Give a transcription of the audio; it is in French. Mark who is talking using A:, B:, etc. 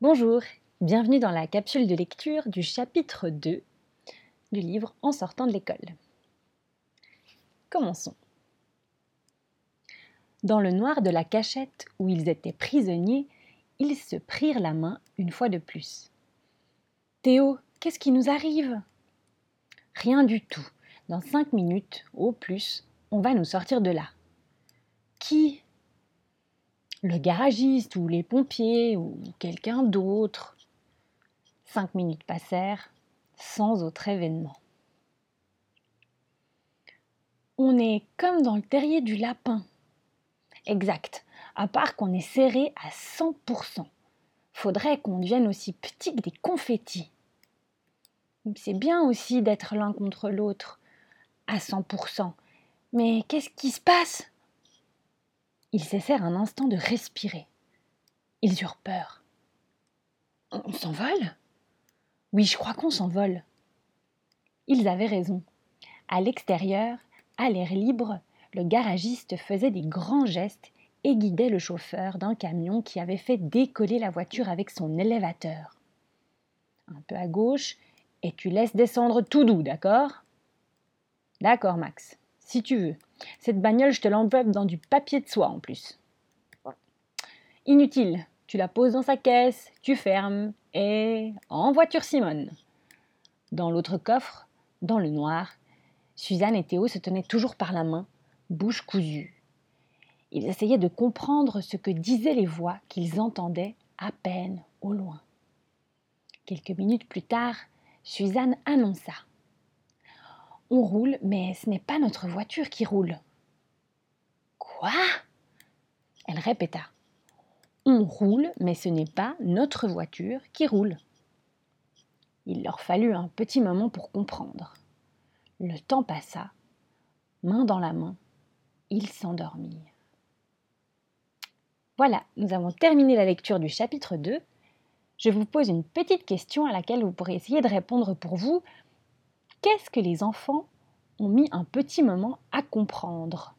A: Bonjour, bienvenue dans la capsule de lecture du chapitre 2 du livre En sortant de l'école. Commençons. Dans le noir de la cachette où ils étaient prisonniers, ils se prirent la main une fois de plus. Théo, qu'est-ce qui nous arrive? Rien du tout. Dans cinq minutes, au plus, on va nous sortir de là. Qui? Le garagiste ou les pompiers ou quelqu'un d'autre. Cinq minutes passèrent sans autre événement. On est comme dans le terrier du lapin. Exact, à part qu'on est serré à 100%. Faudrait qu'on devienne aussi petit que des confettis. C'est bien aussi d'être l'un contre l'autre, à 100%. Mais qu'est-ce qui se passe? Ils cessèrent un instant de respirer. Ils eurent peur. On s'envole? Oui, je crois qu'on s'envole. Ils avaient raison. À l'extérieur, à l'air libre, le garagiste faisait des grands gestes et guidait le chauffeur d'un camion qui avait fait décoller la voiture avec son élévateur. Un peu à gauche, et tu laisses descendre tout doux, d'accord? D'accord, Max, si tu veux. Cette bagnole, je te l'enveloppe dans du papier de soie en plus. Inutile, tu la poses dans sa caisse, tu fermes, et en voiture Simone. Dans l'autre coffre, dans le noir, Suzanne et Théo se tenaient toujours par la main, bouche cousue. Ils essayaient de comprendre ce que disaient les voix qu'ils entendaient à peine au loin. Quelques minutes plus tard, Suzanne annonça. On roule, mais ce n'est pas notre voiture qui roule. Quoi? Elle répéta. On roule, mais ce n'est pas notre voiture qui roule. Il leur fallut un petit moment pour comprendre. Le temps passa, main dans la main, ils s'endormirent. Voilà, nous avons terminé la lecture du chapitre 2 je vous pose une petite question à laquelle vous pourrez essayer de répondre pour vous. Qu'est-ce que les enfants ont mis un petit moment à comprendre?